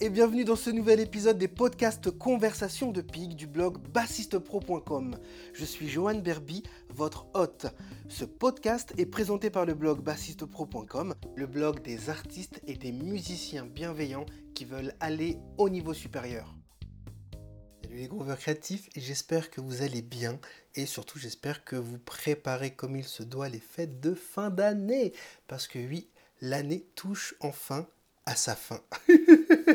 Et bienvenue dans ce nouvel épisode des podcasts Conversations de Pig du blog bassistepro.com. Je suis Johan Berby, votre hôte. Ce podcast est présenté par le blog bassistepro.com, le blog des artistes et des musiciens bienveillants qui veulent aller au niveau supérieur. Salut les grooveurs créatifs, j'espère que vous allez bien et surtout j'espère que vous préparez comme il se doit les fêtes de fin d'année. Parce que oui, l'année touche enfin à sa fin.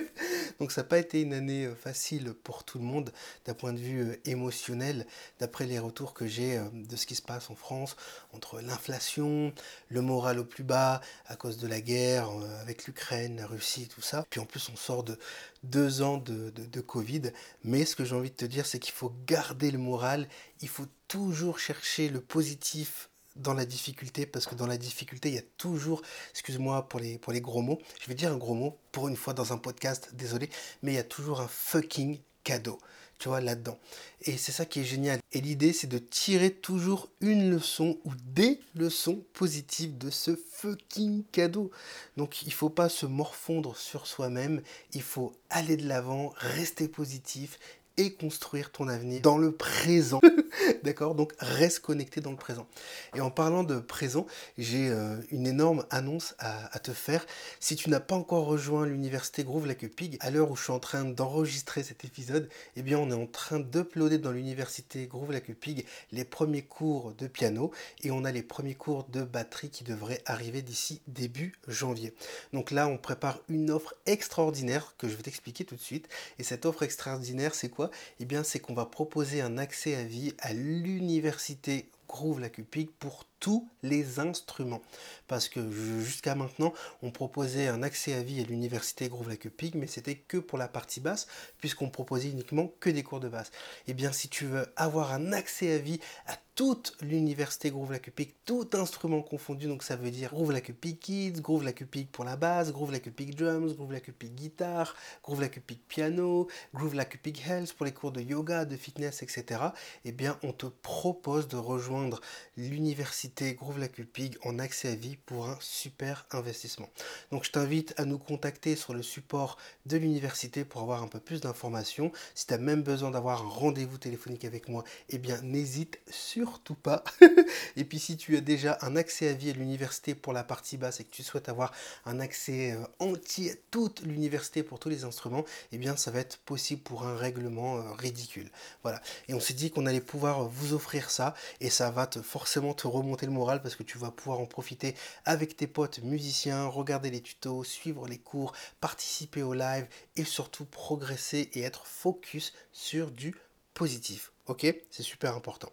Donc ça n'a pas été une année euh, facile pour tout le monde d'un point de vue euh, émotionnel, d'après les retours que j'ai euh, de ce qui se passe en France, entre l'inflation, le moral au plus bas à cause de la guerre avec l'Ukraine, la Russie, tout ça. Puis en plus on sort de deux ans de, de Covid. Mais ce que j'ai envie de te dire, c'est qu'il faut garder le moral, il faut toujours chercher le positif dans la difficulté, parce que dans la difficulté, il y a toujours, excuse-moi pour les, pour les gros mots, je vais dire un gros mot, pour une fois dans un podcast, désolé, mais il y a toujours un fucking cadeau, tu vois, là-dedans. Et c'est ça qui est génial. Et l'idée, c'est de tirer toujours une leçon ou des leçons positives de ce fucking cadeau. Donc, il faut pas se morfondre sur soi-même, il faut aller de l'avant, rester positif et construire ton avenir dans le présent. D'accord? Donc reste connecté dans le présent. Et en parlant de présent, j'ai euh, une énorme annonce à, te faire. Si tu n'as pas encore rejoint l'université Groove Like Pig, à l'heure où je suis en train d'enregistrer cet épisode, eh bien on est en train d'uploader dans l'université Groove Like Pig les premiers cours de piano et on a les premiers cours de batterie qui devraient arriver d'ici début janvier. Donc là, on prépare une offre extraordinaire que je vais t'expliquer tout de suite. Et cette offre extraordinaire, c'est quoi? Eh bien, c'est qu'on va proposer un accès à vie à l'université Groove la Cupig pour tous les instruments. Parce que jusqu'à maintenant, on proposait un accès à vie à l'université Groove la Cupig, mais c'était que pour la partie basse, puisqu'on proposait uniquement que des cours de basse. Et eh bien, si tu veux avoir un accès à vie à toute l'université Groove la Cupig, tout instrument confondu, donc ça veut dire Groove la Cupig Kids, Groove la Cupig pour la basse, Groove la Cupig Drums, Groove la Cupig Guitare, Groove la Cupig Piano, Groove la Cupig Health pour les cours de yoga, de fitness, etc. Eh bien, on te propose de rejoindre l'université Groove la Cupig en accès à vie pour un super investissement. Donc, je t'invite à nous contacter sur le support de l'université pour avoir un peu plus d'informations. Si tu as même besoin d'avoir un rendez-vous téléphonique avec moi, eh bien, n'hésite sur surtout pas. et puis si tu as déjà un accès à vie à l'université pour la partie basse et que tu souhaites avoir un accès euh, entier à toute l'université pour tous les instruments, eh bien ça va être possible pour un règlement euh, ridicule. Voilà. Et on s'est dit qu'on allait pouvoir vous offrir ça et ça va te, forcément te remonter le moral parce que tu vas pouvoir en profiter avec tes potes musiciens, regarder les tutos, suivre les cours, participer au live et surtout progresser et être focus sur du positif. Ok C'est super important.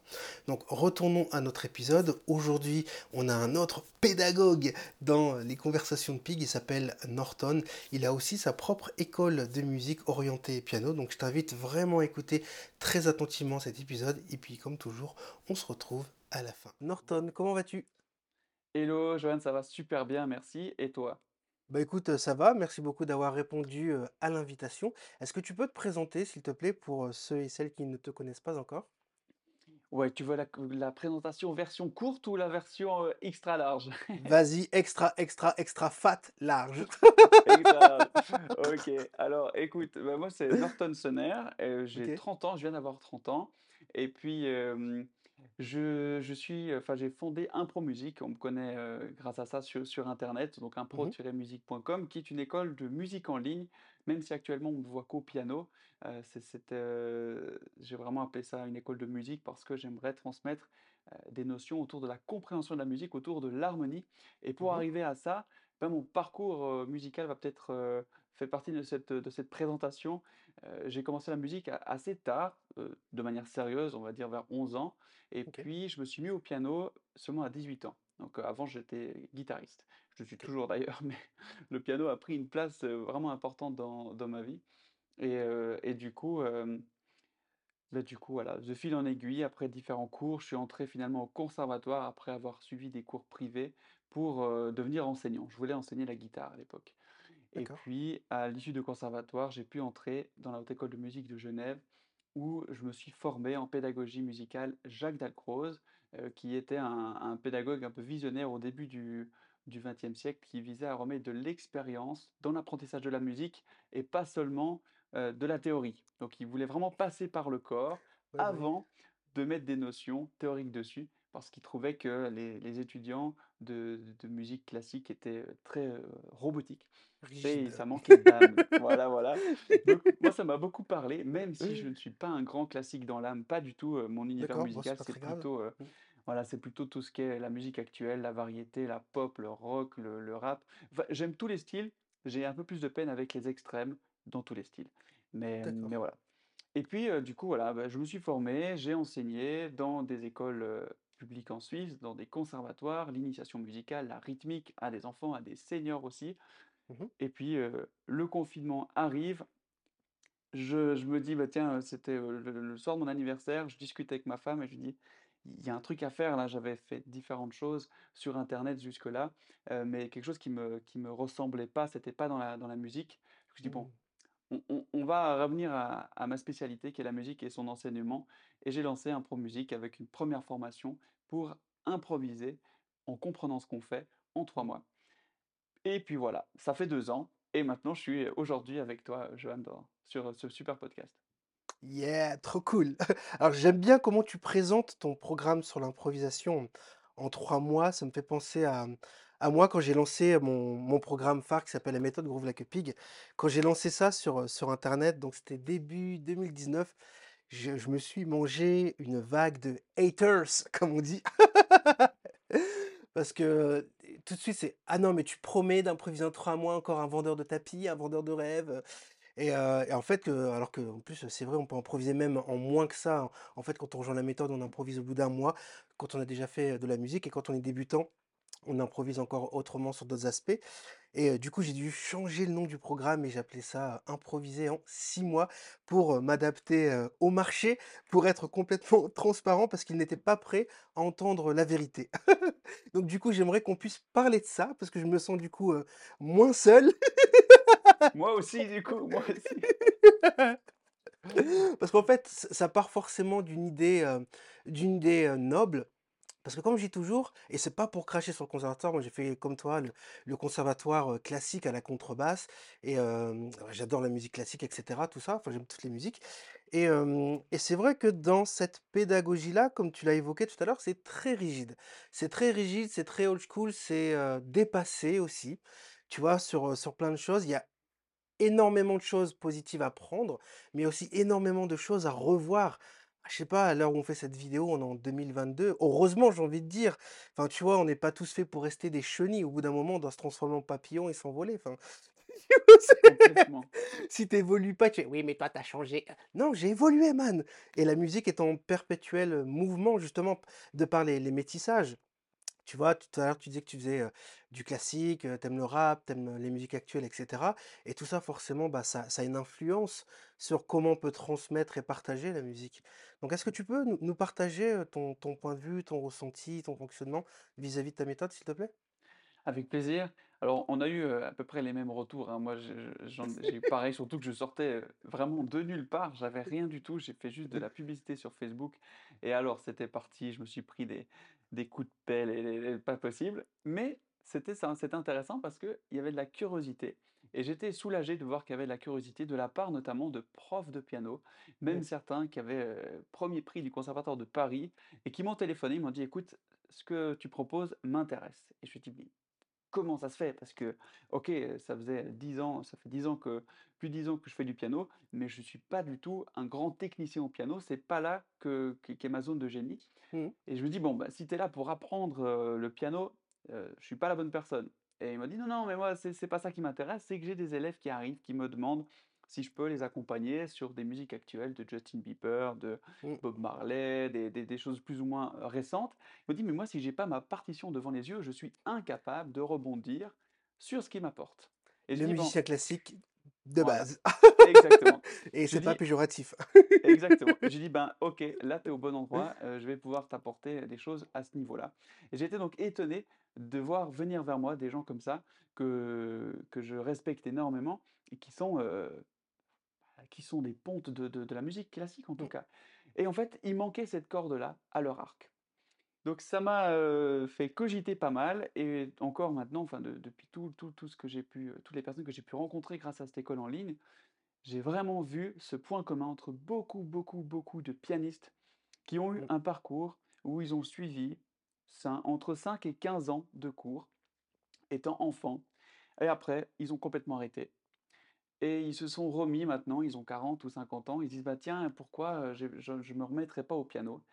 Donc retournons à notre épisode. Aujourd'hui, on a un autre pédagogue dans les conversations de Pig. Il s'appelle Norton. Il a aussi sa propre école de musique orientée piano. Donc je t'invite vraiment à écouter très attentivement cet épisode. Et puis comme toujours, on se retrouve à la fin. Norton, comment vas-tu? Hello Johan, ça va super bien, merci. Et toi? Bah écoute, ça va, merci beaucoup d'avoir répondu à l'invitation. Est-ce que tu peux te présenter, s'il te plaît, pour ceux et celles qui ne te connaissent pas encore? Ouais, tu veux la, la présentation version courte ou la version extra large? Vas-y, extra, extra, extra fat, large. Ok, alors écoute, bah, moi c'est Norton Sonner, j'ai 30 ans, je viens d'avoir 30 ans, et puis je, je suis, enfin, j'ai fondé Impro Musique. On me connaît grâce à ça sur, sur Internet, donc impro-musique.com, qui est une école de musique en ligne, même si actuellement on ne voit qu'au piano. c'est, j'ai vraiment appelé ça une école de musique parce que j'aimerais transmettre des notions autour de la compréhension de la musique, autour de l'harmonie. Et pour Mmh arriver à ça, ben, mon parcours musical va peut-être faire partie de cette, de cette présentation. j'ai commencé la musique assez tard, de manière sérieuse, on va dire vers 11 ans. Et puis, je me suis mis au piano seulement à 18 ans. Donc, heu, avant, j'étais guitariste. Je le suis toujours d'ailleurs, mais le piano a pris une place, vraiment importante dans dans ma vie et et du coup, bah, du coup, voilà, de fil en aiguille, après différents cours, je suis entré finalement au conservatoire après avoir suivi des cours privés pour, devenir enseignant. Je voulais enseigner la guitare à l'époque et D'accord. puis, à l'issue de conservatoire, j'ai pu entrer dans la Haute École de musique de Genève où je me suis formé en pédagogie musicale Jacques Dalcroze, heu, qui était un un pédagogue un peu visionnaire au début du XXe siècle qui visait à remettre de l'expérience dans l'apprentissage de la musique et pas seulement euh, de la théorie. Donc il voulait vraiment passer par le corps Ouais, avant de mettre des notions théoriques dessus parce qu'il trouvait que les, les étudiants de, de musique classique étaient euh, très euh, robotiques. Et Rigide. ça manquait d'âme. Voilà, voilà. Donc, moi, ça m'a beaucoup parlé, même si je ne suis pas un grand classique dans l'âme, pas du tout. euh, mon univers D'accord, bon, c'est musical, c'est plutôt, euh, Mmh. voilà, c'est plutôt tout ce qui est la musique actuelle, la variété, la pop, le rock, le, le rap. Enfin, j'aime tous les styles. J'ai un peu plus de peine avec les extrêmes dans tous les styles. Mais, voilà. Et puis, euh, du coup, voilà, bah, je me suis formé, j'ai enseigné dans des écoles publiques en Suisse, dans des conservatoires, l'initiation musicale, la rythmique à des enfants, à des seniors aussi. Mmh Et puis, le confinement arrive. Je je me dis: «Bah, tiens, c'était, le le soir de mon anniversaire», je discute avec ma femme et je lui dis: «Il y a un truc à faire là». J'avais fait différentes choses sur internet jusque-là, mais quelque chose qui me qui me ressemblait pas, c'était pas dans la dans la musique. Je dis: «Bon, Mmh. on on on va revenir à à ma spécialité qui est la musique et son enseignement» et j'ai lancé Impro Musique avec une première formation pour improviser en comprenant ce qu'on fait en 3 mois. Et puis voilà, ça fait 2 ans et maintenant je suis aujourd'hui avec toi, Johan, sur, ce super podcast. Yeah, trop cool. Alors j'aime bien comment tu présentes ton programme sur l'improvisation en 3 mois. Ça me fait penser à, moi quand j'ai lancé mon mon programme phare qui s'appelle la méthode Groove Like a Pig. Quand j'ai lancé ça sur, heu, sur internet, donc c'était début 2019, je je me suis mangé une vague de haters, comme on dit. Parce que, tout de suite, c'est: «Ah non, mais tu promets d'improviser en 3 mois, encore un vendeur de tapis, un vendeur de rêves, et et en fait, heu, alors qu'en plus, c'est vrai, on peut improviser même en moins que ça, hein. En fait, quand on rejoint la méthode, on improvise au bout d'un mois, quand on a déjà fait de la musique et quand on est débutant, on improvise encore autrement sur d'autres aspects et du coup, j'ai dû changer le nom du programme et j'appelais ça, heu, «Improviser en 6 mois» pour, m'adapter, au marché, pour être complètement transparent parce qu'ils n'étaient pas prêts à entendre la vérité. Donc du coup, j'aimerais qu'on puisse parler de ça parce que je me sens du coup, moins seul. Moi aussi du coup, moi aussi. Parce qu'en fait, ça part forcément d'une idée, d'une idée, noble. Parce que comme je dis toujours et c'est pas pour cracher sur le conservatoire, moi j'ai fait comme toi le conservatoire, classique à la contrebasse et j'adore la musique classique et cetera, tout ça, enfin j'aime toutes les musiques et c'est vrai que dans cette pédagogie-là, comme tu l'as évoqué tout à l'heure, c'est très rigide. C'est très rigide, c'est très old school, c'est, dépassé aussi. Tu vois? Sur, sur plein de choses, il y a énormément de choses positives à prendre, mais aussi énormément de choses à revoir. Je sais pas, à l'heure où on fait cette vidéo, on est en 2022. Heureusement, j'ai envie de dire. Enfin, tu vois, on n'est pas tous faits pour rester des chenilles. Au bout d'un moment, on doit se transformer en papillon et s'envoler. Enfin, si tu pas, tu fais: «Oui, mais toi, tu as changé». Non, j'ai évolué, man et la musique est en perpétuel, mouvement, justement, de par les les métissages. Tu vois, tout à l'heure, tu disais que tu faisais, du classique, heu, tu le rap, t'aimes les musiques actuelles et cetera et tout ça forcément, bah, ça ça a une influence sur comment on peut transmettre et partager la musique. Donc est-ce que tu peux nous nous partager, ton ton point de vue, ton ressenti, ton fonctionnement vis-à-vis de ta méthode, s'il te plaît? Avec plaisir. Alors, on a eu, à peu près les mêmes retours, hein. Moi, je je j'en j'ai eu pareil, surtout que je sortais, vraiment de nulle part. J'avais rien du tout. J'ai fait juste de la publicité sur Facebook et alors c'était parti. Je me suis pris des des coups de pelle et et et pas possible. Mais c'était ça, c'était intéressant parce qu'il y avait de la curiosité et j'étais soulagé de voir qu'il y avait de la curiosité de la part notamment de profs de piano, même certains qui avaient, 1 prix du conservatoire de Paris et qui m'ont téléphoné. Ils m'ont dit: «Écoute, ce que tu proposes m'intéresse» et je me suis dit: Comment ça se fait? Parce que, OK, ça faisait 10 ans ça fait 10 ans que plus de 10 ans que je fais du piano, mais je suis pas du tout un grand technicien au piano. C'est pas là que qu'est ma zone de génie mmh, et je me dis: «Bon, bah, si tu es là pour apprendre, le piano, heu, je suis pas la bonne personne» et il m'a dit: «Non, non, mais moi, c'est pas ça qui m'intéresse, c'est que j'ai des élèves qui arrivent, qui me demandent si je peux les accompagner sur des musiques actuelles de Justin Bieber, de mmh. Bob Marley, des des des choses plus ou moins, récentes». Il me dit: «Mais moi, si j'ai pas ma partition devant les yeux, je suis incapable de rebondir sur ce qu'il m'apporte» et Le dis: «Bon» musicien classique de voilà, base exactement. et c'est pas dis péjoratif. Exactement. J'ai dit: «Ben, OK, là, tu es au bon endroit, heu, je vais pouvoir t'apporter des choses à ce niveau-là» et j'ai été donc étonné de voir venir vers moi des gens comme ça, que que je respecte énormément et qui sont, heu, bah, qui sont des pontes de de de la musique classique, en tout Mmh, cas et en fait, il manquait cette corde-là à leur arc. Donc ça m'a, fait cogiter pas mal et encore maintenant, enfin de depuis tout tout tout ce que j'ai pu, toutes les personnes que j'ai pu rencontrer grâce à cette école en ligne, j'ai vraiment vu ce point commun entre beaucoup, beaucoup, beaucoup de pianistes qui ont eu Mmh. un parcours où ils ont suivi entre 5 et 15 ans de cours étant enfants et après ils ont complètement arrêté et ils se sont remis maintenant, ils ont 40 ou 50 ans, ils disent: «Bah tiens, pourquoi, heu, je je me remettrais pas au piano?»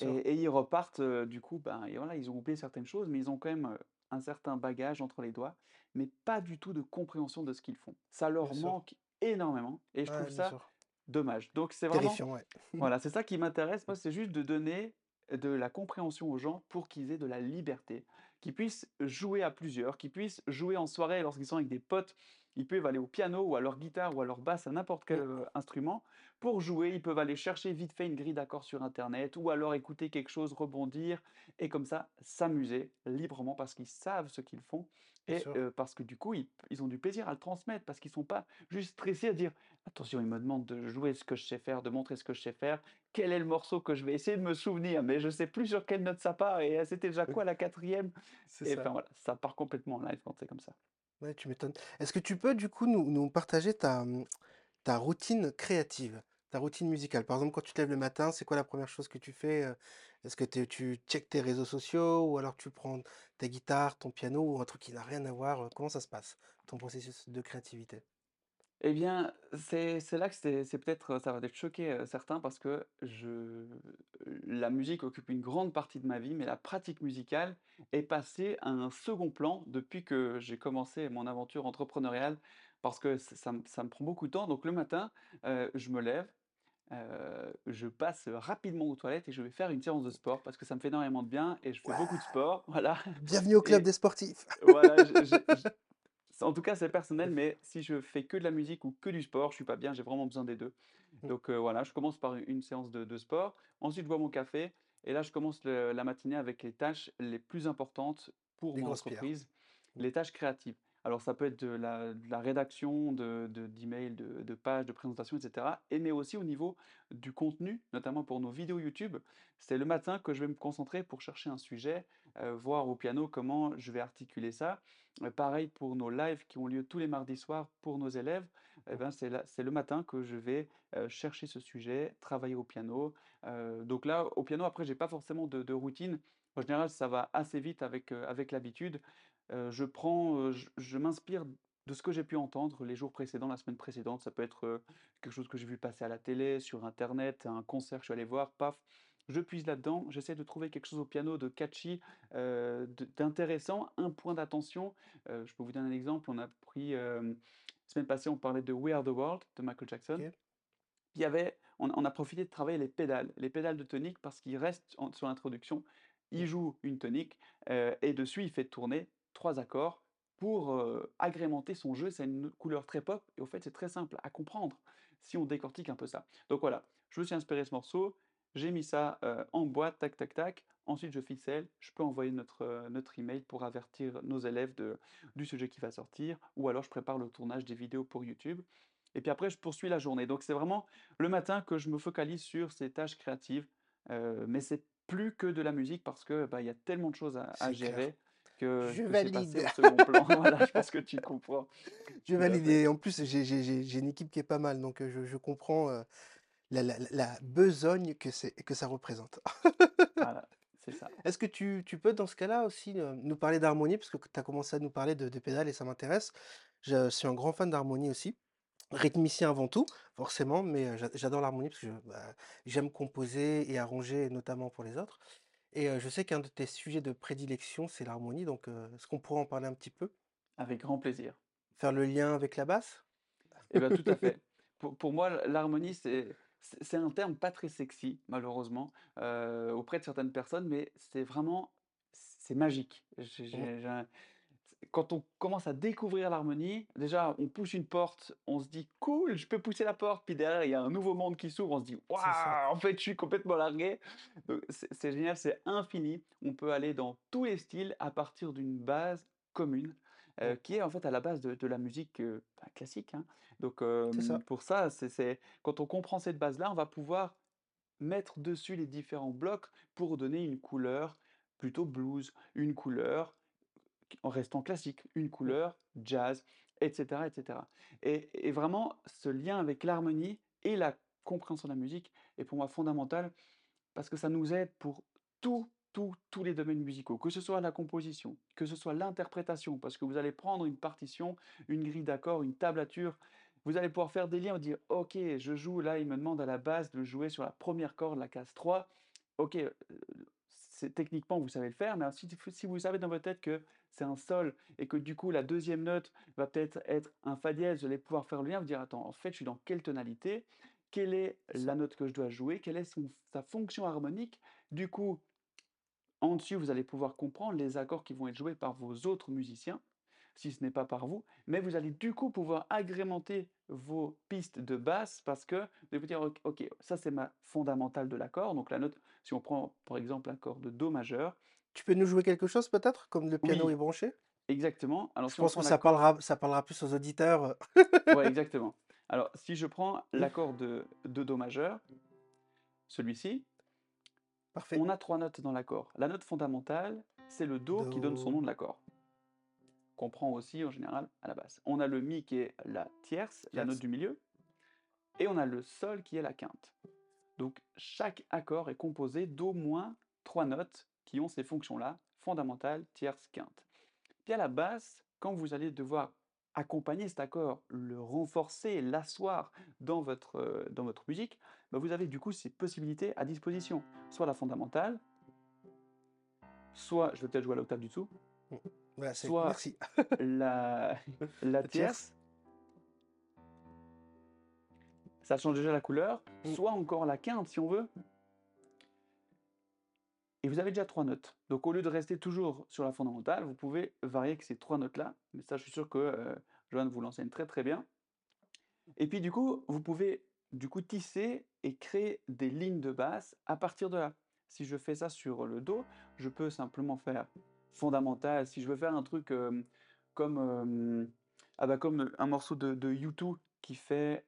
Et et ils repartent, heu, du coup, ben et voilà, ils ont oublié certaines choses, mais ils ont quand même, heu, un certain bagage entre les doigts, mais pas du tout de compréhension de ce qu'ils font. Ça Bien leur sûr. manque énormément et je trouve Ouais, ça sûr. dommage. Donc c'est vraiment ouais. voilà, c'est ça qui m'intéresse, moi, c'est juste de donner de la compréhension aux gens pour qu'ils aient de la liberté, qu'ils puissent jouer à plusieurs, qu'ils puissent jouer en soirée lorsqu'ils sont avec des potes. Ils peuvent aller au piano ou à leur guitare ou à leur basse, à n'importe quel, heu, instrument pour jouer. Ils peuvent aller chercher vite fait une grille d'accords sur internet ou alors écouter quelque chose, rebondir et comme ça s'amuser librement parce qu'ils savent ce qu'ils font et parce que du coup, ils ont du plaisir à le transmettre parce qu'ils sont pas juste stressés à dire: «Attention, il me demande de jouer ce que je sais faire, de montrer ce que je sais faire. Quel est le morceau que je vais essayer de me souvenir? Mais je sais plus sur quelle note ça part et c'était déjà quoi la quatrième? C'est Et enfin voilà, ça part complètement en live quand c'est comme ça. Ouais, tu m'étonnes. Est-ce que tu peux du coup nous nous partager ta, mmh, ta routine créative, ta routine musicale? Par exemple, quand tu te lèves le matin, c'est quoi la première chose que tu fais, heu? Est-ce que tu checkes tes réseaux sociaux ou alors tu prends ta guitare, ton piano ou un truc qui n'a rien à voir, heu? Comment ça se passe, ton processus de créativité? Eh bien, c'est là que c'est peut-être, ça va peut-être choquer, heu, certains parce que je la musique occupe une grande partie de ma vie, mais la pratique musicale est passée à un second plan depuis que j'ai commencé mon aventure entrepreneuriale parce que ça me ça me prend beaucoup de temps. Donc le matin, je me lève, heu, je passe, rapidement aux toilettes et je vais faire une séance de sport parce que ça me fait énormément de bien et je fais beaucoup de sport, voilà Bienvenue au club et des sportifs! voilà, je je j c'est en tout cas, c'est personnel, mais si je fais que de la musique ou que du sport, je suis pas bien, j'ai vraiment besoin des 2. Mmh, Donc heu, voilà, je commence par une séance de de sport. Ensuite, je bois mon café et là, je commence le la matinée avec les tâches les plus importantes pour des mon grosses pierres. entreprise, Mmh, les tâches créatives. Alors ça peut être de la de la rédaction de de d'emails, de de pages, de présentations et cetera et mais aussi au niveau du contenu, notamment pour nos vidéos YouTube. C'est le matin que je vais me concentrer pour chercher un sujet, heu, voir au piano comment je vais articuler ça. Heu, pareil pour nos lives qui ont lieu tous les mardis soirs pour nos élèves, mmh. ben, c'est le matin que je vais, heu, chercher ce sujet, travailler au piano. Donc là, au piano, après, j'ai pas forcément de routine. En général, ça va assez vite avec, avec l'habitude. Je prends, je je m'inspire de ce que j'ai pu entendre les jours précédents, la semaine précédente. Ça peut être, quelque chose que j'ai vu passer à la télé, sur internet, un concert que je suis allé voir, paf, je puise là-dedans. J'essaie de trouver quelque chose au piano de catchy, d'intéressant, un point d'attention. Je peux vous donner un exemple, on a pris, hem, semaine passée, on parlait de We Are the World de Michael Jackson. Il y avait on on a profité de travailler les pédales, les pédales de tonique parce qu'il reste en sur l'introduction, il joue une tonique, et dessus il fait tourner 3 accords pour, agrémenter son jeu. C'est une couleur très pop et au fait, c'est très simple à comprendre si on décortique un peu ça. Donc voilà, je me suis inspiré de ce morceau, j'ai mis ça, en boîte, tac, tac, tac. Ensuite je ficelle, je peux envoyer notre, notre email pour avertir nos élèves de du sujet qui va sortir ou alors je prépare le tournage des vidéos pour YouTube et puis après je poursuis la journée. Donc c'est vraiment le matin que je me focalise sur ces tâches créatives, mais c'est plus que de la musique parce que, bah, il y a tellement de choses à clair. Que Je que c'est passé valide. au second plan. Voilà, je pense que tu comprends. Je valide et en plus, j'ai une équipe qui est pas mal, donc heu, je je comprends, heu, la la la besogne que ça représente. Voilà, c'est ça. Est-ce que tu tu peux dans ce cas-là aussi, heu, nous parler d'harmonie? Parce que tu as commencé à nous parler de de pédales et ça m'intéresse. Je suis un grand fan d'harmonie aussi, rythmicien avant tout, forcément, mais j'adore l'harmonie parce que, bah, j'aime composer et arranger, notamment pour les autres et je sais qu'un de tes sujets de prédilection, c'est l'harmonie, donc est-ce qu'on pourrait en parler un petit peu? Avec grand plaisir. Faire le lien avec la basse? Et bah, tout à fait. Pour pour moi, l'harmonie, c'est c'est un terme pas très sexy, malheureusement, heu, auprès de certaines personnes, mais c'est vraiment c'est magique. J'ai j'ai quand on commence à découvrir l'harmonie, déjà, on pousse une porte, on se dit: «Cool, je peux pousser la porte», puis derrière, il y a un nouveau monde qui s'ouvre, on se dit. «Waouh, en fait, je suis complètement largué». C'est génial, c'est infini. On peut aller dans tous les styles à partir d'une base commune, heu, qui est en fait à la base de de la musique, heu, bah, classique, hein. Donc ça. pour ça, c'est quand on comprend cette base-là, on va pouvoir mettre dessus les différents blocs pour donner une couleur, plutôt blues, une couleur en restant classique, une couleur jazz, etc., etc. Et, et vraiment, ce lien avec l'harmonie et la compréhension de la musique est pour moi fondamental parce que ça nous aide pour tout, tout, tous les domaines musicaux, que ce soit la composition, que ce soit l'interprétation, parce que vous allez prendre une partition, une grille d'accords, une tablature, vous allez pouvoir faire des liens, dire, ok, je joue, là, il me demande à la base de jouer sur la première corde, la case 3, ok, euh, techniquement, vous savez le faire, mais si, vous savez dans votre tête que c'est un sol et que du coup la deuxième note va peut-être être un fa dièse, vous allez pouvoir faire le lien, vous dire attends, en fait je suis dans quelle tonalité, quelle est la note que je dois jouer, quelle est sa fonction harmonique. Du coup, en dessus, vous allez pouvoir comprendre les accords qui vont être joués par vos autres musiciens, si ce n'est pas par vous, mais vous allez du coup pouvoir agrémenter vos pistes de basse parce que vous allez dire, ok, ça c'est ma fondamentale de l'accord, donc la note, si on prend par exemple l'accord de Do majeur. Tu peux nous jouer quelque chose peut-être, comme le piano est branché? Exactement. Alors, Je pense que ça parlera, ça parlera plus aux auditeurs. ouais, exactement. Alors, si je prends l'accord de, Do majeur, celui-ci, Parfait. on a trois notes dans l'accord. La note fondamentale, c'est le do, qui donne son nom de l'accord. Qu'on prend aussi en général à la basse. On a le Mi qui est la tierce, la note du milieu, et on a le Sol qui est la quinte. Donc chaque accord est composé d'au moins trois notes qui ont ces fonctions-là, fondamentale, tierce, quinte. Puis à la basse, quand vous allez devoir accompagner cet accord, le renforcer, l'asseoir dans votre, euh, dans votre musique, bah, vous avez du coup ces possibilités à disposition. Soit la fondamentale, soit, je vais peut-être jouer à l'octave du dessous, mmh. soit la, la tierce, ça change déjà la couleur, mmh. soit encore la quinte si on veut, et vous avez déjà trois notes. Donc au lieu de rester toujours sur la fondamentale, vous pouvez varier avec ces trois notes-là. Mais ça, je suis sûr que euh, Joanne vous l'enseigne très très bien. Et puis du coup, vous pouvez du coup tisser et créer des lignes de basse à partir de là. Si je fais ça sur le Do, je peux simplement faire fondamental. Si je veux faire un truc euh, comme, euh, ah bah, comme un morceau de, de U2 qui fait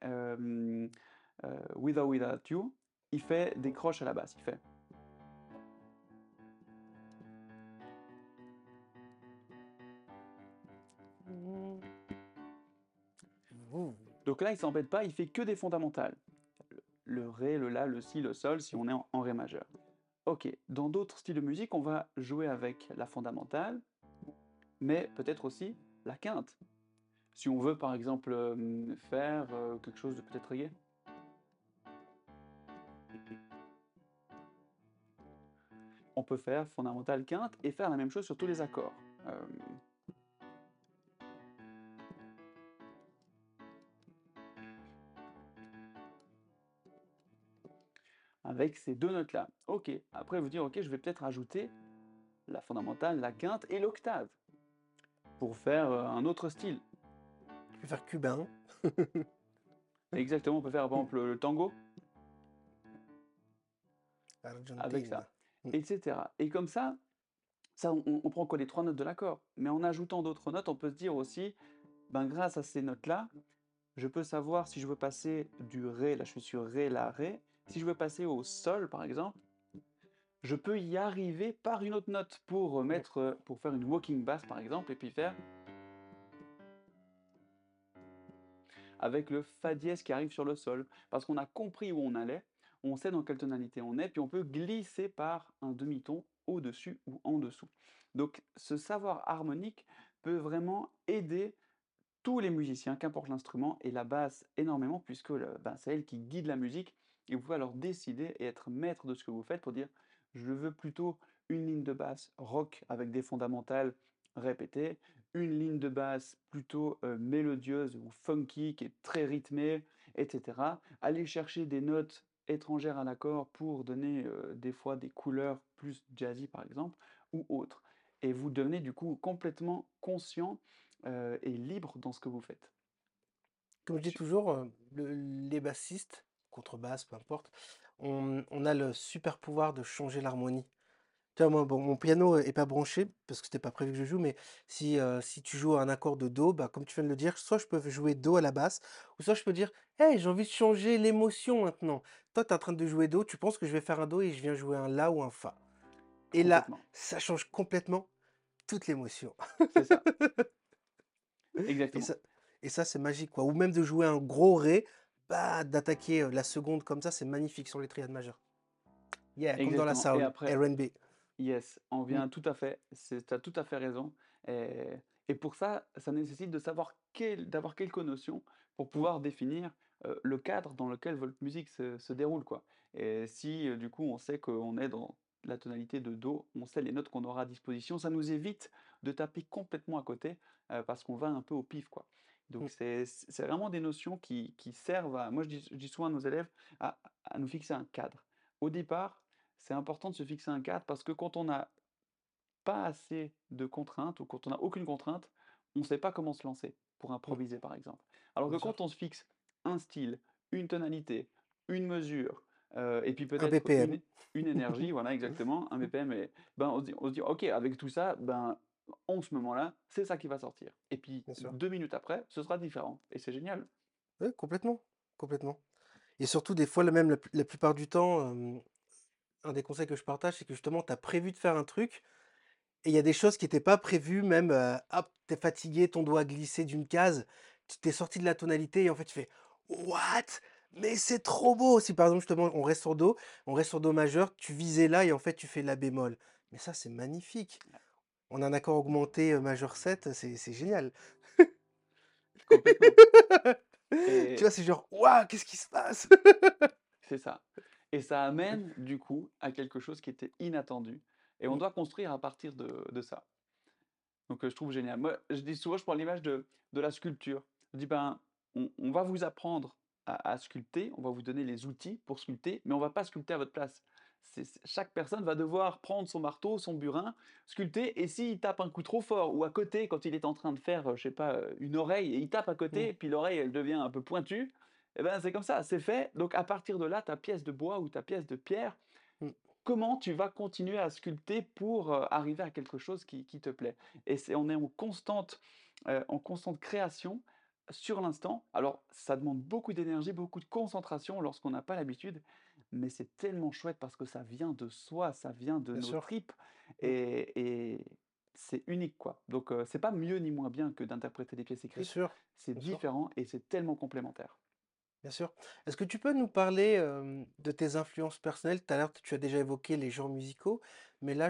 Without Without You, il fait des croches à la basse. Il fait Donc là, il s'embête pas, il fait que des fondamentales. Le Ré, le La, le Si, le Sol, si on est en, Ré majeur. Ok, dans d'autres styles de musique, on va jouer avec la fondamentale, mais peut-être aussi la quinte. Si on veut par exemple euh, faire euh, quelque chose de peut-être gai. On peut faire fondamentale quinte et faire la même chose sur tous les accords. Euh, avec ces deux notes-là. Ok, après vous dire, ok, je vais peut-être ajouter la fondamentale, la quinte et l'octave pour faire euh, un autre style. Tu peux faire cubain. Exactement, on peut faire par exemple le tango. Avec ça, mm. etc. Et comme ça, ça on, prend quoi les trois notes de l'accord. Mais en ajoutant d'autres notes, on peut se dire aussi, ben grâce à ces notes-là, je peux savoir si je veux passer du Ré, là je suis sur Ré, La, Ré, si je veux passer au sol, par exemple, je peux y arriver par une autre note pour mettre, pour faire une walking bass, par exemple, et puis faire avec le fa dièse qui arrive sur le sol, parce qu'on a compris où on allait, on sait dans quelle tonalité on est, puis on peut glisser par un demi-ton au-dessus ou en dessous. Donc ce savoir harmonique peut vraiment aider tous les musiciens, qu'importe l'instrument, et la basse énormément, puisque ben, c'est elle qui guide la musique et vous pouvez alors décider et être maître de ce que vous faites pour dire je veux plutôt une ligne de basse rock avec des fondamentales répétées, une ligne de basse plutôt euh, mélodieuse ou funky qui est très rythmée, etc. Aller chercher des notes étrangères à l'accord pour donner euh, des fois des couleurs plus jazzy par exemple ou autres. Et vous devenez du coup complètement conscient euh, et libre dans ce que vous faites. Comme je dis toujours, les bassistes contrebasse, peu importe, on, a le super pouvoir de changer l'harmonie. Tu vois, moi, bon, mon piano est pas branché parce que c'était pas prévu que je joue, mais si, euh, si tu joues un accord de Do, bah, comme tu viens de le dire, soit je peux jouer Do à la basse, ou soit je peux dire, hey, j'ai envie de changer l'émotion maintenant. Toi, tu es en train de jouer Do, tu penses que je vais faire un Do et je viens jouer un La ou un Fa. Et là, ça change complètement toute l'émotion. C'est ça. Et Exactement. ça, et ça c'est magique, quoi. Ou même de jouer un gros Ré, bah, d'attaquer la seconde comme ça, c'est magnifique sur les triades majeures. Yeah, comme dans la après, R&B. yes, on Mm, vient tout à fait, tu as tout à fait raison. Et, et pour ça, ça nécessite de savoir quel, d'avoir quelques notions pour pouvoir définir euh, le cadre dans lequel votre musique se, se déroule, quoi. Et si euh, du coup on sait qu'on est dans la tonalité de Do, on sait les notes qu'on aura à disposition, ça nous évite de taper complètement à côté euh, parce qu'on va un peu au pif, quoi. Donc c'est, c'est vraiment des notions qui, qui servent à, moi je dis, je dis souvent à nos élèves, à, à nous fixer un cadre. Au départ, c'est important de se fixer un cadre parce que quand on n'a pas assez de contraintes ou quand on n'a aucune contrainte, on ne sait pas comment se lancer pour Mm, improviser, par exemple. Alors que quand on se fixe un style, une tonalité, une mesure, euh, et puis peut-être une énergie, voilà exactement, un BPM, et, ben, on se dit, on se dit, ok, avec tout ça, ben, en ce moment-là, c'est ça qui va sortir. Et puis deux minutes après, ce sera différent. Et c'est génial. Oui, complètement. Complètement. Et surtout, des fois, même la, la plupart du temps, euh, un des conseils que je partage, c'est que justement, tu as prévu de faire un truc, et il y a des choses qui n'étaient pas prévues, même, euh, hop, tu es fatigué, ton doigt a glissé d'une case, tu t'es sorti de la tonalité, et en fait, tu fais What? Mais c'est trop beau! Si par exemple, justement, on reste sur Do, on reste sur Do majeur, tu visais là, et en fait, tu fais La bémol. Mais ça, c'est magnifique. On a un accord augmenté euh, majeur 7, c'est génial. Complètement. Tu vois, c'est genre, waouh, qu'est-ce qui se passe? c'est ça. Et ça amène, du coup, à quelque chose qui était inattendu. Et on Mm, doit construire à partir de, de ça. Donc, je trouve génial. Moi, je dis souvent, je prends l'image de, de la sculpture. Je dis, ben, on, on va vous apprendre à, à sculpter, on va vous donner les outils pour sculpter, mais on va pas sculpter à votre place. Chaque personne va devoir prendre son marteau, son burin, sculpter, et s'il tape un coup trop fort, ou à côté, quand il est en train de faire, euh, je sais pas, euh, une oreille, et il tape à côté, puis l'oreille, elle devient un peu pointue, et ben c'est comme ça, c'est fait. Donc, à partir de là, ta pièce de bois ou ta pièce de pierre, mm. comment tu vas continuer à sculpter pour euh, arriver à quelque chose qui, qui te plaît? Et on est en constante, euh, en constante création sur l'instant. Alors, ça demande beaucoup d'énergie, beaucoup de concentration lorsqu'on n'a pas l'habitude, mais c'est tellement chouette parce que ça vient de soi, ça vient de Bien nos sûr. tripes, Mm. et, et c'est unique, quoi. Donc, euh, c'est pas mieux ni moins bien que d'interpréter des pièces Bien écrites, sûr, c'est sûr, différent et c'est tellement complémentaire. bien sûr. Est-ce que tu peux nous parler euh, de tes influences personnelles? Tout à l'heure, tu as déjà évoqué les genres musicaux, mais là,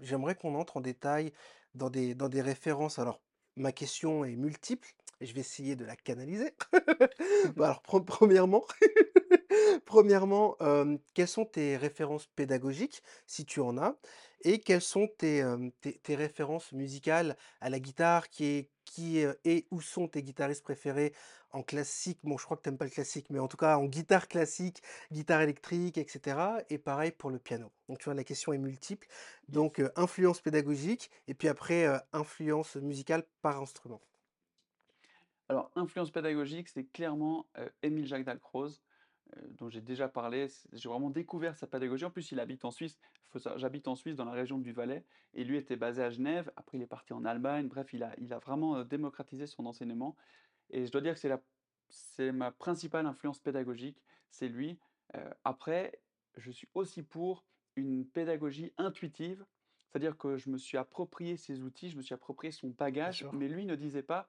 j'aimerais qu'on entre en détail dans des, dans des références. Alors, ma question est multiple et je vais essayer de la canaliser. Bah alors, pre- premièrement, premièrement, euh, quelles sont tes références pédagogiques, si tu en as, et quelles sont tes, euh, tes, tes références musicales à la guitare, qui est, qui est, et où sont tes guitaristes préférés en classique? Bon, je crois que tu n'aimes pas le classique, mais en tout cas en guitare classique, guitare électrique, etc. Et pareil pour le piano. Donc, tu vois, la question est multiple. Donc, euh, influence pédagogique, et puis après, euh, influence musicale par instrument. Alors, influence pédagogique, c'est clairement euh, Émile Jacques Dalcroze, euh, dont j'ai déjà parlé. J'ai vraiment découvert sa pédagogie. En plus, il habite en Suisse. J'habite en Suisse, dans la région du Valais, et lui était basé à Genève. Après, il est parti en Allemagne. Bref, il a, il a vraiment euh, démocratisé son enseignement. Et je dois dire que c'est la, c'est ma principale influence pédagogique, c'est lui. Euh, après, je suis aussi pour une pédagogie intuitive, c'est-à-dire que je me suis approprié ses outils, je me suis approprié son bagage, mais lui ne disait pas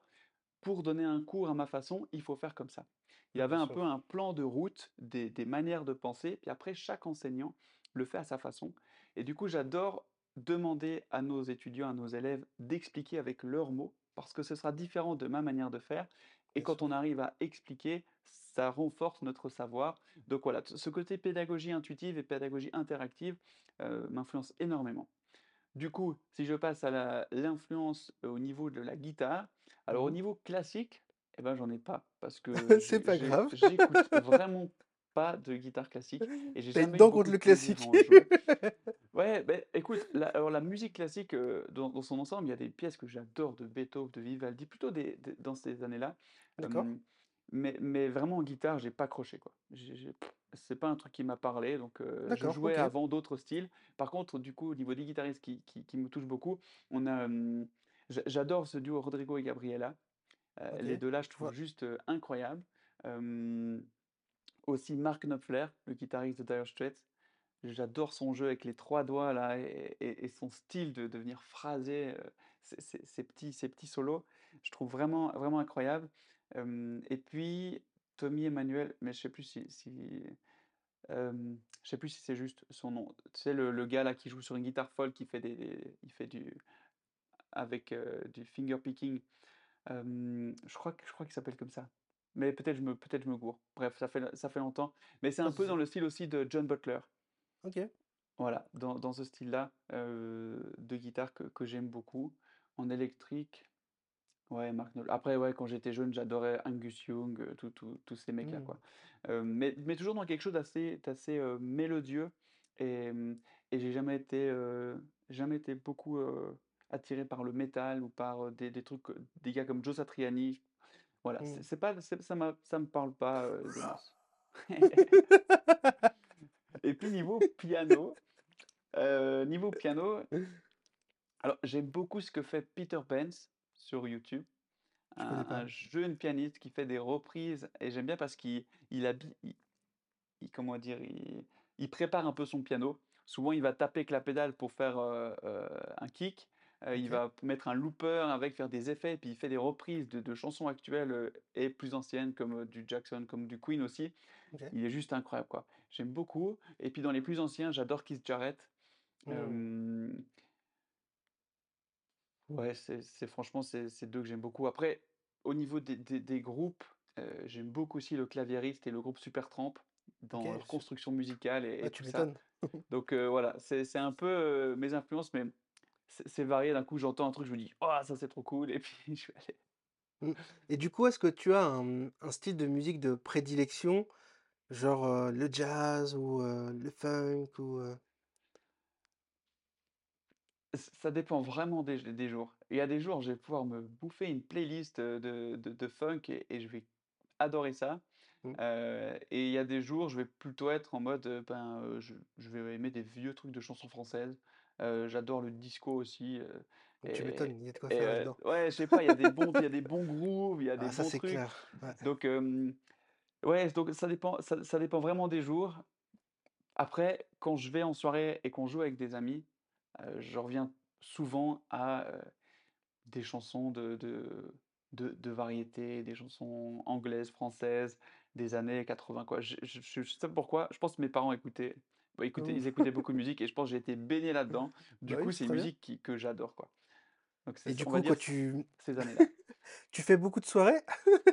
pour donner un cours à ma façon, il faut faire comme ça. Il y avait un peu un plan de route, des, des manières de penser, puis après, chaque enseignant le fait à sa façon. Et du coup, j'adore demander à nos étudiants, à nos élèves, d'expliquer avec leurs mots, parce que ce sera différent de ma manière de faire. Et Bien quand sûr. on arrive à expliquer, ça renforce notre savoir. Donc voilà, ce côté pédagogie intuitive et pédagogie interactive euh, m'influence énormément. Du coup, si je passe à l'influence au niveau de la guitare, alors au Mhm. niveau classique, eh ben j'en ai pas parce que C'est pas grave. j'écoute vraiment pas de guitare classique et j'ai jamais beaucoup contre le classique. Ouais, ben écoute, la, alors la musique classique euh, dans, dans son ensemble, il y a des pièces que j'adore de Beethoven, de Vivaldi, plutôt des, des- dans ces années-là. D'accord. Euh, mais, mais vraiment en guitare, j'ai pas accroché quoi. C'est pas un truc qui m'a parlé, donc euh, je jouais avant d'autres styles. Par contre, du coup, au niveau des guitaristes qui, qui, qui me touchent beaucoup, on a, hum, j'a- j'adore ce duo Rodrigo et Gabriela. Euh, les deux là, je trouve juste euh, incroyables. Euh, aussi Mark Knopfler, le guitariste de Dire Straits. J'adore son jeu avec les 3 doigts là et et et son style de de venir phraser, heu, ses ses ses petits ses petits solos. Je trouve vraiment vraiment incroyable. Et puis Tommy Emmanuel, mais je sais plus si je sais plus si c'est juste son nom. Tu sais le le gars là qui joue sur une guitare folk, qui fait des il fait du avec, du finger picking. Je crois que je crois qu'il s'appelle comme ça. Mais peut-être je me peut-être je me gourre. Bref, ça fait ça fait longtemps. Mais c'est un peu dans le style aussi de John Butler. OK. Voilà, dans dans ce style-là, de guitare que que j'aime beaucoup. En électrique, ouais, Mark Knopfler. Après, ouais, quand j'étais jeune, j'adorais Angus Young, heu, tous tous tous ces mecs-là, Mmh. quoi. Heu, mais mais toujours dans quelque chose d'assez d'assez, heu, mélodieux et mmh et j'ai jamais été, heu, jamais été beaucoup, attiré par le métal ou par, des des trucs, des gars comme Joe Satriani. Voilà, c'est Mmh. c'est pas c'est ça m'a ça me parle pas, masses. Et puis niveau piano, heu, niveau piano Alors, j'aime beaucoup ce que fait Peter Benz sur YouTube, Je un jeune pianiste qui fait des reprises et j'aime bien parce qu'il il habi il il comment dire? Il il prépare un peu son piano. Souvent, il va taper avec la pédale pour faire, heu heu, un kick, heu, il va mettre un looper avec, faire des effets et puis il fait des reprises de de chansons actuelles, et plus anciennes comme, du Jackson, comme du Queen aussi. Il est juste incroyable, quoi. J'aime beaucoup et puis dans les plus anciens, j'adore Keith Jarrett. Mmh. Ouais, c'est franchement, c'est 2 que j'aime beaucoup. Après, au niveau des des des groupes, heu, j'aime beaucoup aussi le Claviériste et le groupe Supertramp dans leur construction musicale et ah, et tu tout ça. Donc heu, voilà, c'est un peu, heu, mes influences, mais c'est varié. D'un coup, j'entends un truc, je me dis: «Oh, ça, c'est trop cool» et puis je vais aller Mmh et du coup, est-ce que tu as un, un style de musique de prédilection, genre, le jazz ou, le funk ou, ça dépend vraiment des des jours. Il y a des jours, je vais pouvoir me bouffer une playlist, de de de funk et et je vais adorer ça. Mmh. Et il y a des jours, je vais plutôt être en mode, ben, je je vais aimer des vieux trucs de chansons françaises. J'adore le disco aussi, Tu et m'étonnes, il y a de quoi et faire là-dedans. ouais, je sais pas, il y a des bons il y a des bons grooves, il y a des Ah ça, bons c'est trucs. clair. Ouais. Donc ouais, donc ça dépend ça ça dépend vraiment des jours. Après, quand je vais en soirée et qu'on joue avec des amis, je reviens souvent à, des chansons de de de de variété, des chansons anglaises, françaises, des années 80 quoi. Je je je je sais pas pourquoi, je pense que mes parents écoutaient bah, écoutaient ils Mmh. écoutaient beaucoup de musique et je pense que j'ai été baigné là-dedans. Bah Du oui, coup, c'est c'est une musique qui que j'adore, quoi. Donc et du coup, quand tu ces années-là. tu fais beaucoup de soirées?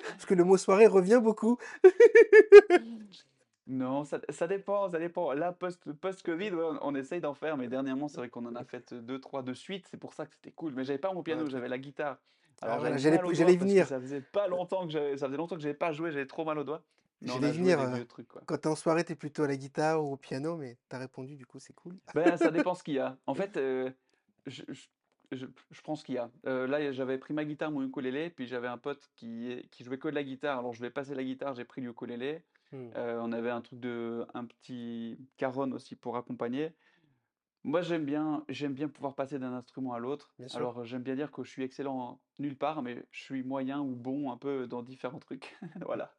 Parce que le mot soirée revient beaucoup. Non, ça ça dépend, ça dépend. Là, post post-covid, ouais, on on essaye d'en faire, mais dernièrement, c'est vrai qu'on en a fait deux, trois de suite. C'est pour ça que c'était cool. Mais j'avais pas mon piano, j'avais la guitare. Ah Alors j'avais j'allais venir. ça faisait pas longtemps que j'avais ça faisait longtemps que j'avais pas joué, j'avais trop mal aux doigts. J'allais venir, trucs, quoi. quand tu es en soirée, tu es plutôt à la guitare ou au piano, mais tu as répondu, du coup, c'est cool. Ben, ça dépend ce qu'il y a. En fait, je je je je prends ce qu'il y a. Là, j'avais pris ma guitare, mon ukulélé, puis j'avais un pote qui qui jouait que de la guitare. Alors je ai passé la guitare, j'ai pris l'ukulélé. Mmh, Heu, on avait un truc de un petit caron aussi pour accompagner. Moi, j'aime bien j'aime bien pouvoir passer d'un instrument à l'autre. Alors, j'aime bien dire que je suis excellent nulle part, mais je suis moyen ou bon un peu dans différents trucs. Voilà,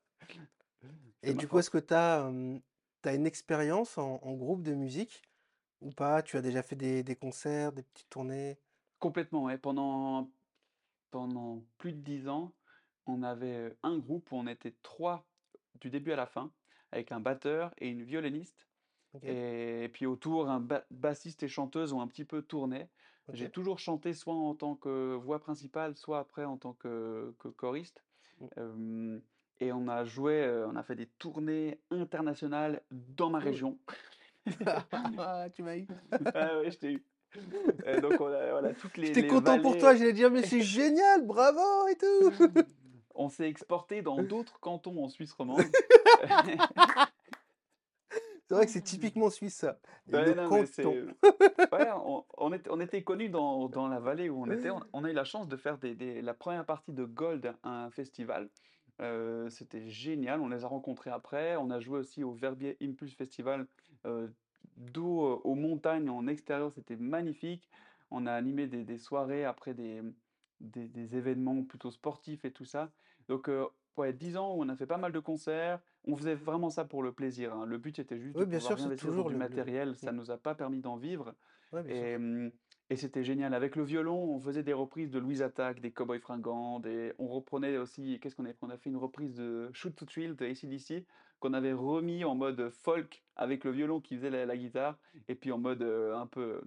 et du coup, est-ce que tu as, une expérience en en groupe de musique ou pas? Tu as déjà fait des des concerts, des petites tournées? Complètement, ouais. Pendant pendant plus de 10 ans, on avait, un groupe où on était 3 du début à la fin, avec un batteur et une violoniste et puis autour, un ba bassiste et chanteuse ont un petit peu tourné. J'ai toujours chanté soit en tant que voix principale, soit après en tant que que choriste. Hem et on a joué, heu, on a fait des tournées internationales dans ma région. Tu m'as eu. Ah ouais, je t'ai eu. Donc on a voilà, toutes les J'étais content pour toi, j'allais dire: «Mais c'est génial, bravo et tout!» on s'est exporté dans d'autres cantons en Suisse romande. C'est vrai que c'est typiquement suisse ça. Non, ouais, on on était on était connus dans dans la vallée où on était. On on a eu la chance de faire des des la première partie de Gold, un festival. Heu, c'était génial, on les a rencontrés après. On a joué aussi au Verbier Impulse Festival, dos, heu, aux montagnes en extérieur, c'était magnifique. On a animé des des soirées après des, des des événements plutôt sportifs et tout ça. Donc, ouais, 10 ans où on a fait pas mal de concerts. On faisait vraiment ça pour le plaisir, hein. Le but était juste Oui, de bien pouvoir sûr, dans toujours du le le matériel. Ça mmh. nous a pas permis d'en vivre Ouais, et mmh et c'était génial. Avec le violon, on faisait des reprises de Louise Attaque, des Cowboys Fringants, des on reprenait aussi qu'est-ce qu'on avait pris? On a fait une reprise de Shoot to Thrill de AC/DC qu'on avait remis en mode folk avec le violon qui faisait la la guitare et puis en mode, un peu,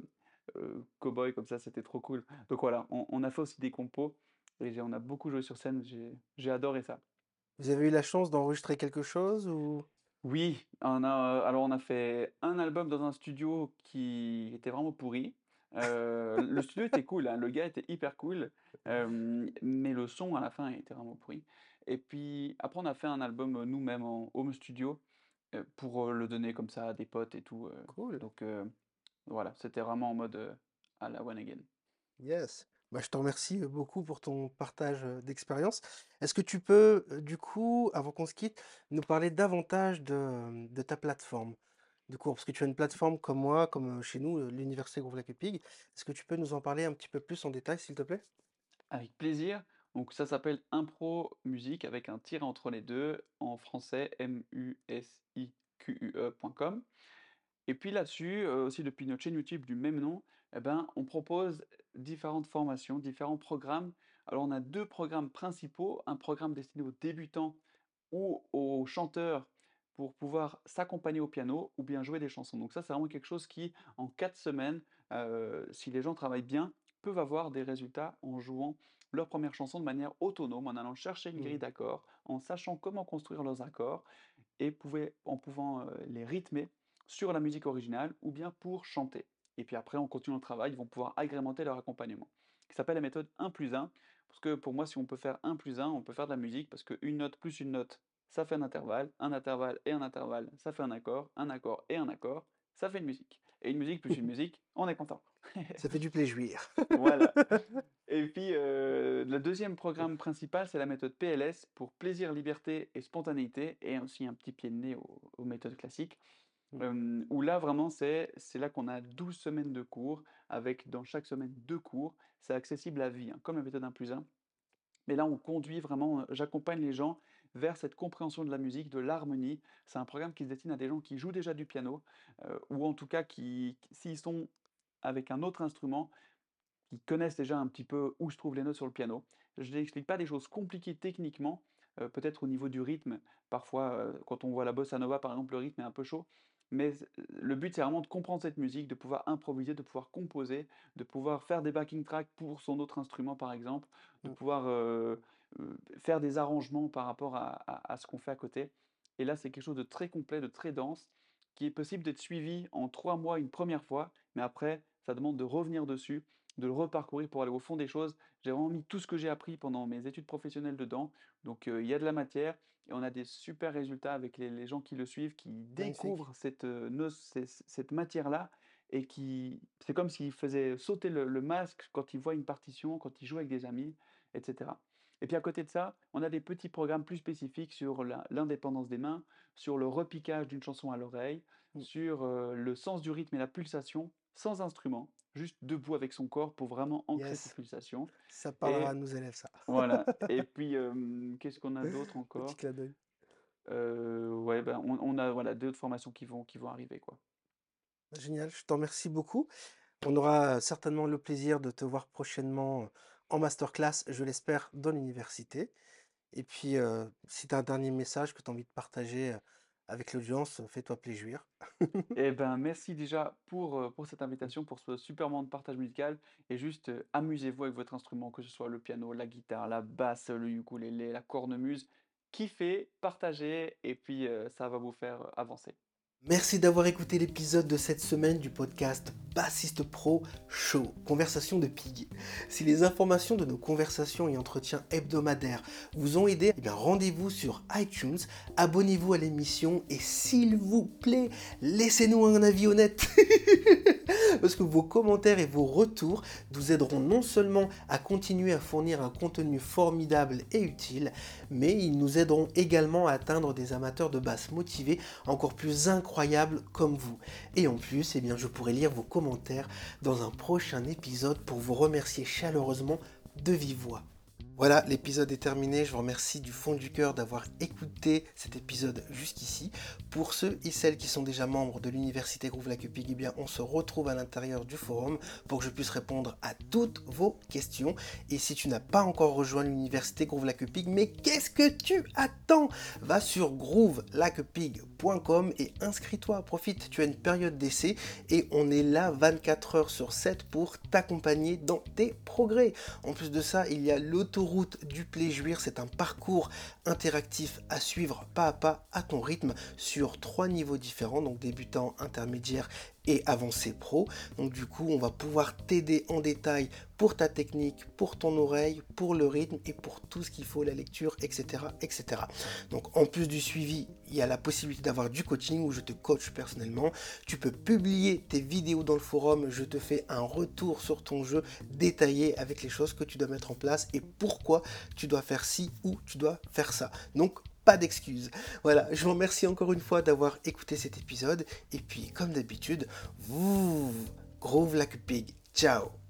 cow-boy comme ça, c'était trop cool. Donc voilà, on on a fait aussi des compos et on a beaucoup joué sur scène, j'ai adoré ça. Vous avez eu la chance d'enregistrer quelque chose ou? Oui, on a, heu, alors on a fait un album dans un studio qui était vraiment pourri. Heu, le studio était cool, hein, le gars était hyper cool, mais le son à la fin était vraiment pourri et puis après on a fait un album, nous-mêmes en home studio, pour, le donner comme ça à des potes et tout, Cool. donc voilà, c'était vraiment en mode, à la One Again. Yes. Bah, je te remercie, beaucoup pour ton partage, d'expérience. Est-ce que tu peux, du coup, avant qu'on se quitte, nous parler davantage de, ta plateforme? De cours? Parce que tu as une plateforme comme moi, comme, chez nous, l'université Groove Like a Pig. Est-ce que tu peux nous en parler un petit peu plus en détail, s'il te plaît? Avec plaisir. Donc ça s'appelle Impro Musique avec un tiret entre les 2 en français M-U-S-I-Q-U-E.com et puis là-dessus, heu, aussi depuis notre chaîne YouTube du même nom, et ben, on propose différentes formations, différents programmes. Alors on a 2 programmes principaux, un programme destiné aux débutants ou aux chanteurs pour pouvoir s'accompagner au piano ou bien jouer des chansons. Donc ça, c'est vraiment quelque chose qui, en 4 semaines, heu, si les gens travaillent bien, peuvent avoir des résultats en jouant leurs premières chansons de manière autonome, en allant chercher une grille Mmh. d'accords, en sachant comment construire leurs accords et en pouvant, heu, les rythmer sur la musique originale ou bien pour chanter. Et puis après, en continuant le travail, ils vont pouvoir agrémenter leur accompagnement. Qui s'appelle la méthode 1 plus 1, parce que pour moi, si on peut faire 1 plus 1, on peut faire de la musique parce qu'une note plus une note, ça fait un intervalle, un intervalle et un intervalle, ça fait un accord, un accord et un accord, ça fait une musique. Et une musique plus une musique, on est content. Ça fait du plaisir. Voilà. Et puis, heu, le 2e programme principal, c'est la méthode PLS pour plaisir, liberté et spontanéité et aussi un petit pied de nez aux aux méthodes classiques. Hem, où là vraiment c'est là qu'on a 12 semaines de cours avec dans chaque semaine 2 cours. C'est accessible à vie, hein, comme la méthode 1 plus 1. Mais là, on conduit vraiment, j'accompagne les gens vers cette compréhension de la musique, de l'harmonie. C'est un programme qui se destine à des gens qui jouent déjà du piano, ou en tout cas qui s'ils sont avec un autre instrument, qui connaissent déjà un petit peu où se trouvent les notes sur le piano. Je n'explique pas des choses compliquées techniquement, peut-être au niveau du rythme. Parfois, quand on voit la bossa nova, par exemple, le rythme est un peu chaud. Mais le but, c'est vraiment de comprendre cette musique, de pouvoir improviser, de pouvoir composer, de pouvoir faire des backing tracks pour son autre instrument, par exemple, de Mmh. pouvoir, faire des arrangements par rapport à à à ce qu'on fait à côté. Et là, c'est quelque chose de très complet, de très dense, qui est possible d'être suivi en 3 mois une première fois, mais après, ça demande de revenir dessus, de le reparcourir pour aller au fond des choses. J'ai vraiment mis tout ce que j'ai appris pendant mes études professionnelles dedans, donc il y a de la matière et on a des super résultats avec les les gens qui le suivent, qui découvrent cette, c cette matière-là et qui c'est comme s'ils faisaient sauter le le masque quand ils voient une partition, quand ils jouent avec des amis et cetera. Et puis à côté de ça, on a des petits programmes plus spécifiques sur l'in l'indépendance des mains, sur le repiquage d'une chanson à l'oreille, Mmh. sur, heu, le sens du rythme et la pulsation, sans instrument, juste debout avec son corps pour vraiment ancrer cette Yes. pulsation Ça parlera à nos élèves ça. voilà. Et puis, hem, qu'est-ce qu'on a d'autre Petit encore? clin d'œil. Heu, ouais, ben, on on a voilà d'autres formations qui vont qui vont arriver, quoi. Génial, je t'en remercie beaucoup. On aura certainement le plaisir de te voir prochainement, heu, en masterclass, je l'espère, dans l'université. Et puis, heu, si tu as un dernier message que tu as envie de partager, avec l'audience, fais-toi plaisir. Et ben, merci déjà pour, heu, pour cette invitation, pour ce super moment de partage musical et juste, heu, amusez-vous avec votre instrument, que ce soit le piano, la guitare, la basse, le ukulélé, la cornemuse. Kiffez, partagez et puis, ça va vous faire avancer. Merci d'avoir écouté l'épisode de cette semaine du podcast Bassiste Pro Show, Conversation de Pig. Si les informations de nos conversations et entretiens hebdomadaires vous ont aidé, eh rendez-vous sur iTunes, abonnez-vous à l'émission et s'il vous plaît, laissez-nous un avis honnête. Parce que vos commentaires et vos retours nous aideront non seulement à continuer à fournir un contenu formidable et utile, mais ils nous aideront également à atteindre des amateurs de basse motivés encore plus incroyables comme vous. Et en plus, eh je pourrai lire vos commentaires dans un prochain épisode pour vous remercier chaleureusement de vive voix. Voilà, l'épisode est terminé. Je vous remercie du fond du cœur d'avoir écouté cet épisode jusqu'ici. Pour ceux et celles qui sont déjà membres de l'université Groove Lacupig, eh bien, on se retrouve à l'intérieur du forum pour que je puisse répondre à toutes vos questions. Et si tu n'as pas encore rejoint l'université Groove Lacupig, mais qu'est-ce que tu attends? Va sur et inscris-toi. Profite, tu as une période d'essai et on est là 24 heures sur 7 pour t'accompagner dans tes progrès. En plus de ça, il y a l'auto route du plaisir, c'est un parcours interactif à suivre pas à pas à ton rythme sur trois niveaux différents, donc débutant, intermédiaire et pro. Donc du coup, on va pouvoir t'aider en détail pour ta technique, pour ton oreille, pour le rythme et pour tout ce qu'il faut, la lecture, etc., etc. Donc en plus du suivi, il y a la possibilité d'avoir du coaching où je te coach personnellement. Tu peux publier tes vidéos dans le forum, je te fais un retour sur ton jeu détaillé avec les choses que tu dois mettre en place et pourquoi tu dois faire ci ou tu dois faire ça. Donc pas d'excuses. Voilà, je vous remercie encore une fois d'avoir écouté cet épisode. Et puis, comme d'habitude, vous, groove like a pig. Ciao